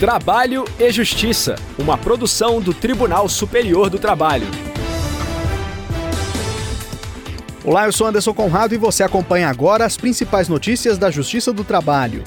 Trabalho e Justiça, uma produção do Tribunal Superior do Trabalho. Olá, eu sou Anderson Conrado e você acompanha agora as principais notícias da Justiça do Trabalho.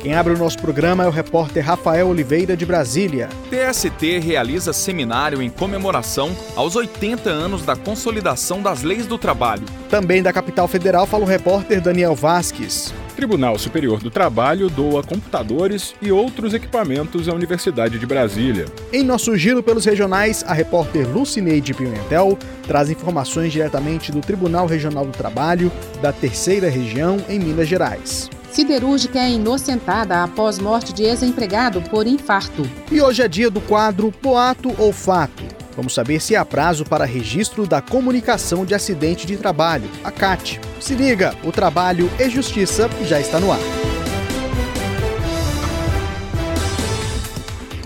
Quem abre o nosso programa é o repórter Rafael Oliveira de Brasília. TST realiza seminário em comemoração aos 80 anos da consolidação das leis do trabalho. Também da capital federal fala o repórter Daniel Vasques. Tribunal Superior do Trabalho doa computadores e outros equipamentos à Universidade de Brasília. Em nosso giro pelos regionais, a repórter Lucineide Pimentel traz informações diretamente do Tribunal Regional do Trabalho da Terceira Região em Minas Gerais. Siderúrgica é inocentada após morte de ex-empregado por infarto. E hoje é dia do quadro Boato ou Fato. Vamos saber se há prazo para registro da comunicação de acidente de trabalho, a CAT. Se liga, o Trabalho e Justiça já está no ar.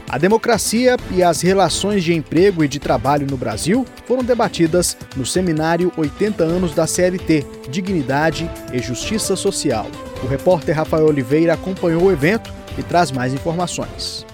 A democracia e as relações de emprego e de trabalho no Brasil foram debatidas no seminário 80 anos da CLT, Dignidade e Justiça Social. O repórter Rafael Oliveira acompanhou o evento e traz mais informações.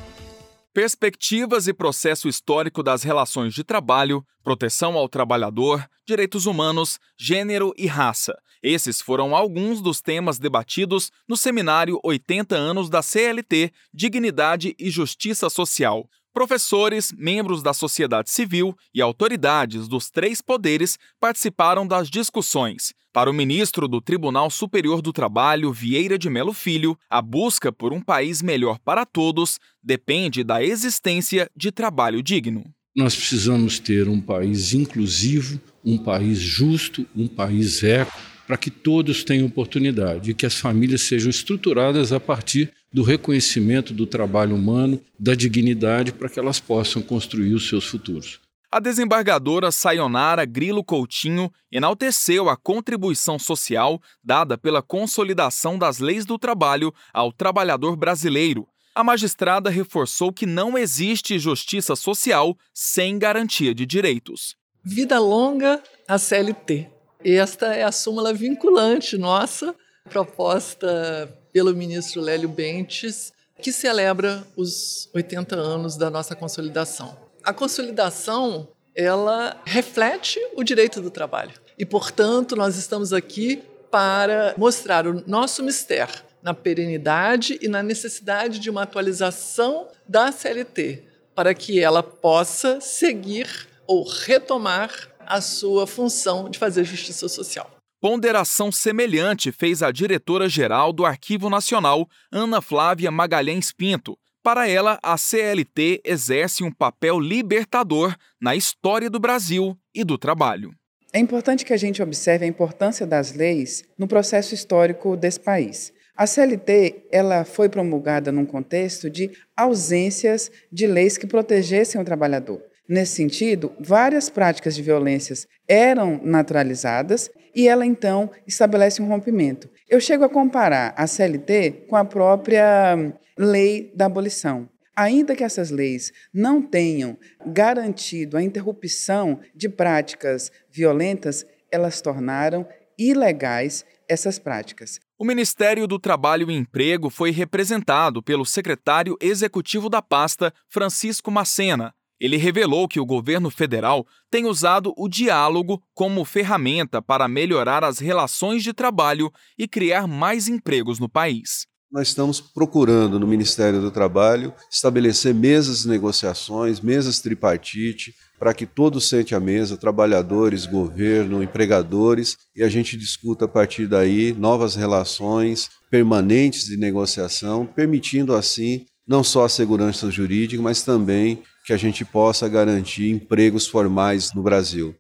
Perspectivas e processo histórico das relações de trabalho, proteção ao trabalhador, direitos humanos, gênero e raça. Esses foram alguns dos temas debatidos no seminário 80 anos da CLT Dignidade e Justiça Social. Professores, membros da sociedade civil e autoridades dos três poderes participaram das discussões. Para o ministro do Tribunal Superior do Trabalho, Vieira de Melo Filho, a busca por um país melhor para todos depende da existência de trabalho digno. Nós precisamos ter um país inclusivo, um país justo, um país eco, para que todos tenham oportunidade e que as famílias sejam estruturadas a partir do reconhecimento do trabalho humano, da dignidade, para que elas possam construir os seus futuros. A desembargadora Sayonara Grilo Coutinho enalteceu a contribuição social dada pela consolidação das leis do trabalho ao trabalhador brasileiro. A magistrada reforçou que não existe justiça social sem garantia de direitos. Vida longa a CLT. Esta é a súmula vinculante nossa, proposta pelo ministro Lélio Bentes, que celebra os 80 anos da nossa consolidação. A consolidação, ela reflete o direito do trabalho. E, portanto, nós estamos aqui para mostrar o nosso mistério na perenidade e na necessidade de uma atualização da CLT, para que ela possa seguir ou retomar a sua função de fazer justiça social. Ponderação semelhante fez a diretora-geral do Arquivo Nacional, Ana Flávia Magalhães Pinto. Para ela, a CLT exerce um papel libertador na história do Brasil e do trabalho. É importante que a gente observe a importância das leis no processo histórico desse país. A CLT ela foi promulgada num contexto de ausências de leis que protegessem o trabalhador. Nesse sentido, várias práticas de violências eram naturalizadas e ela então estabelece um rompimento. Eu chego a comparar a CLT com a própria lei da abolição. Ainda que essas leis não tenham garantido a interrupção de práticas violentas, elas tornaram ilegais essas práticas. O Ministério do Trabalho e Emprego foi representado pelo secretário executivo da pasta, Francisco Macena, ele revelou que o governo federal tem usado o diálogo como ferramenta para melhorar as relações de trabalho e criar mais empregos no país. Nós estamos procurando no Ministério do Trabalho estabelecer mesas de negociações, mesas tripartite, para que todos sentem à mesa, trabalhadores, governo, empregadores, e a gente discuta a partir daí novas relações permanentes de negociação, permitindo assim não só a segurança jurídica, mas também que a gente possa garantir empregos formais no Brasil.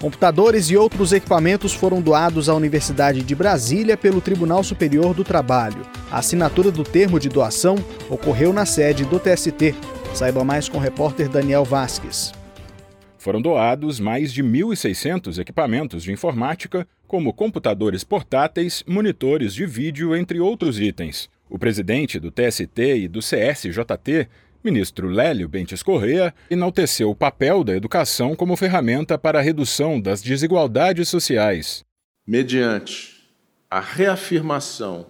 Computadores e outros equipamentos foram doados à Universidade de Brasília pelo Tribunal Superior do Trabalho. A assinatura do termo de doação ocorreu na sede do TST. Saiba mais com o repórter Daniel Vasques. Foram doados mais de 1.600 equipamentos de informática, como computadores portáteis, monitores de vídeo, entre outros itens. O presidente do TST e do CSJT, ministro Lélio Bentes Correa, enalteceu o papel da educação como ferramenta para a redução das desigualdades sociais. Mediante a reafirmação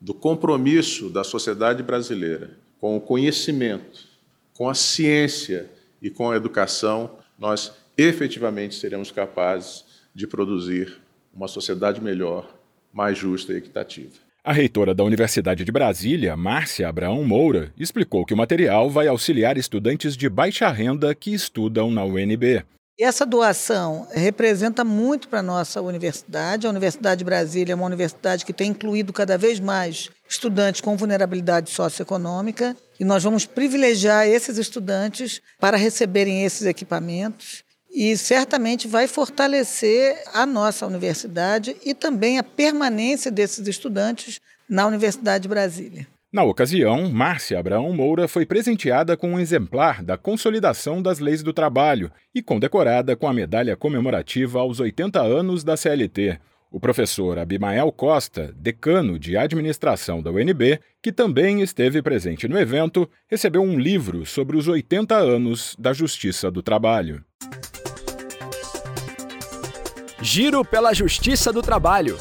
do compromisso da sociedade brasileira com o conhecimento, com a ciência e com a educação, nós efetivamente seremos capazes de produzir uma sociedade melhor, mais justa e equitativa. A reitora da Universidade de Brasília, Márcia Abraão Moura, explicou que o material vai auxiliar estudantes de baixa renda que estudam na UNB. Essa doação representa muito para a nossa universidade. A Universidade de Brasília é uma universidade que tem incluído cada vez mais estudantes com vulnerabilidade socioeconômica e nós vamos privilegiar esses estudantes para receberem esses equipamentos e certamente vai fortalecer a nossa universidade e também a permanência desses estudantes na Universidade de Brasília. Na ocasião, Márcia Abraão Moura foi presenteada com um exemplar da Consolidação das Leis do Trabalho e condecorada com a medalha comemorativa aos 80 anos da CLT. O professor Abimael Costa, decano de administração da UNB, que também esteve presente no evento, recebeu um livro sobre os 80 anos da Justiça do Trabalho. Giro pela Justiça do Trabalho.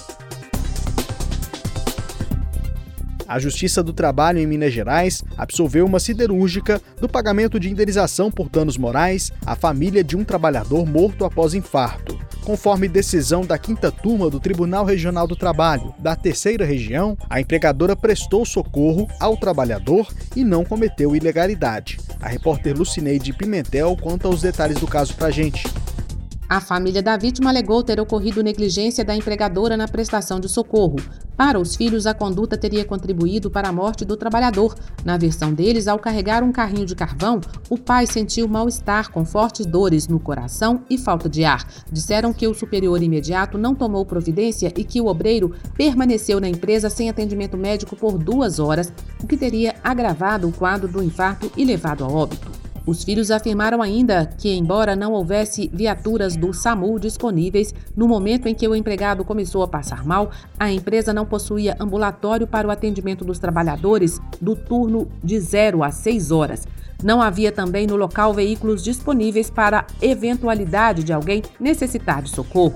A Justiça do Trabalho em Minas Gerais absolveu uma siderúrgica do pagamento de indenização por danos morais à família de um trabalhador morto após infarto. Conforme decisão da quinta turma do Tribunal Regional do Trabalho da terceira região, a empregadora prestou socorro ao trabalhador e não cometeu ilegalidade. A repórter Lucineide Pimentel conta os detalhes do caso pra gente. A família da vítima alegou ter ocorrido negligência da empregadora na prestação de socorro. Para os filhos, a conduta teria contribuído para a morte do trabalhador. Na versão deles, ao carregar um carrinho de carvão, o pai sentiu mal-estar com fortes dores no coração e falta de ar. Disseram que o superior imediato não tomou providência e que o obreiro permaneceu na empresa sem atendimento médico por duas horas, o que teria agravado o quadro do infarto e levado a óbito. Os filhos afirmaram ainda que, embora não houvesse viaturas do SAMU disponíveis no momento em que o empregado começou a passar mal, a empresa não possuía ambulatório para o atendimento dos trabalhadores do turno de 0 a 6 horas. Não havia também no local veículos disponíveis para eventualidade de alguém necessitar de socorro.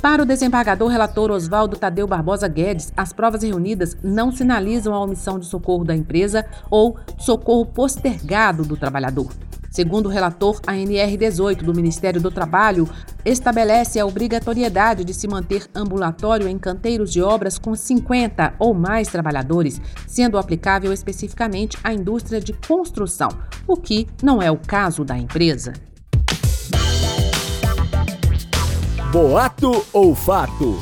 Para o desembargador relator Oswaldo Tadeu Barbosa Guedes, as provas reunidas não sinalizam a omissão de socorro da empresa ou socorro postergado do trabalhador. Segundo o relator, a NR18 do Ministério do Trabalho estabelece a obrigatoriedade de se manter ambulatório em canteiros de obras com 50 ou mais trabalhadores, sendo aplicável especificamente à indústria de construção, o que não é o caso da empresa. Boato ou fato?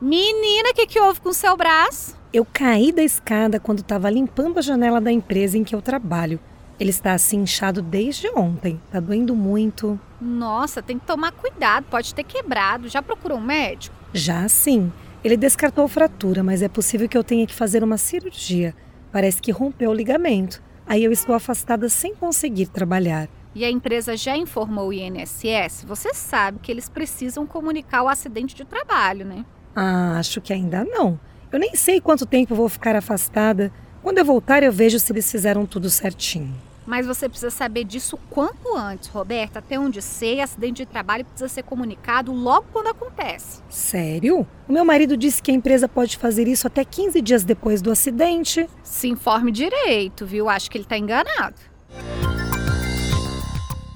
Menina, o que, que houve com o seu braço? Eu caí da escada quando estava limpando a janela da empresa em que eu trabalho. Ele está assim inchado desde ontem. Tá doendo muito. Nossa, tem que tomar cuidado, pode ter quebrado. Já procurou um médico? Já sim. Ele descartou fratura, mas é possível que eu tenha que fazer uma cirurgia. Parece que rompeu o ligamento. Aí eu estou afastada sem conseguir trabalhar. E a empresa já informou o INSS? Você sabe que eles precisam comunicar o acidente de trabalho, né? Ah, acho que ainda não. Eu nem sei quanto tempo vou ficar afastada. Quando eu voltar, eu vejo se eles fizeram tudo certinho. Mas você precisa saber disso quanto antes, Roberta. Até onde sei, acidente de trabalho precisa ser comunicado logo quando acontece. Sério? O meu marido disse que a empresa pode fazer isso até 15 dias depois do acidente. Se informe direito, viu? Acho que ele está enganado.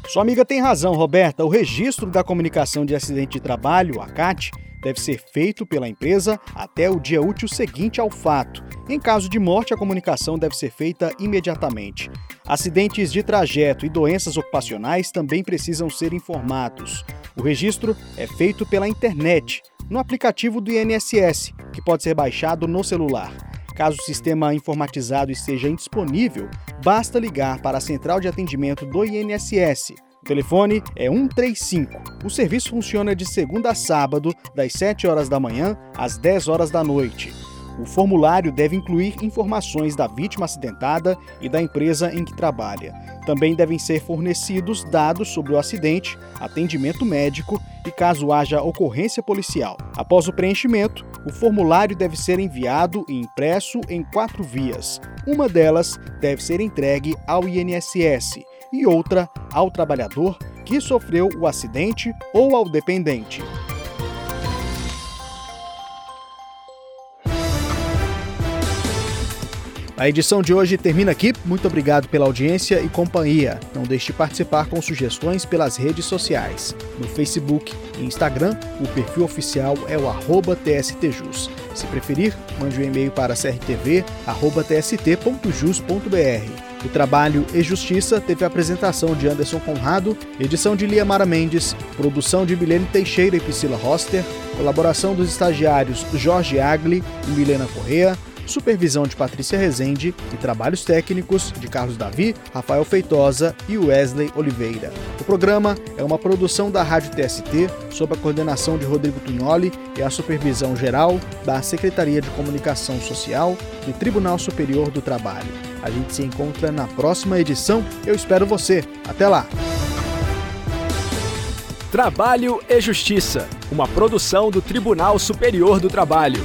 Sua amiga tem razão, Roberta. O registro da comunicação de acidente de trabalho, a CAT, deve ser feito pela empresa até o dia útil seguinte ao fato. Em caso de morte, a comunicação deve ser feita imediatamente. Acidentes de trajeto e doenças ocupacionais também precisam ser informados. O registro é feito pela internet, no aplicativo do INSS, que pode ser baixado no celular. Caso o sistema informatizado esteja indisponível, basta ligar para a central de atendimento do INSS. O telefone é 135. O serviço funciona de segunda a sábado, das 7 horas da manhã às 10 horas da noite. O formulário deve incluir informações da vítima acidentada e da empresa em que trabalha. Também devem ser fornecidos dados sobre o acidente, atendimento médico e caso haja ocorrência policial. Após o preenchimento, o formulário deve ser enviado e impresso em quatro vias. Uma delas deve ser entregue ao INSS e outra ao trabalhador que sofreu o acidente ou ao dependente. A edição de hoje termina aqui. Muito obrigado pela audiência e companhia. Não deixe de participar com sugestões pelas redes sociais. No Facebook e Instagram, o perfil oficial é o TSTJus. Se preferir, mande um e-mail para crtv.tst.jus.br. O trabalho e Justiça teve a apresentação de Anderson Conrado, edição de Lia Mara Mendes, produção de Milene Teixeira e Priscila Roster, colaboração dos estagiários Jorge Agli e Milena Correa, supervisão de Patrícia Rezende e trabalhos técnicos de Carlos Davi, Rafael Feitosa e Wesley Oliveira. O programa é uma produção da Rádio TST, sob a coordenação de Rodrigo Tunholi e a supervisão geral da Secretaria de Comunicação Social do Tribunal Superior do Trabalho. A gente se encontra na próxima edição. Eu espero você. Até lá! Trabalho e Justiça, uma produção do Tribunal Superior do Trabalho.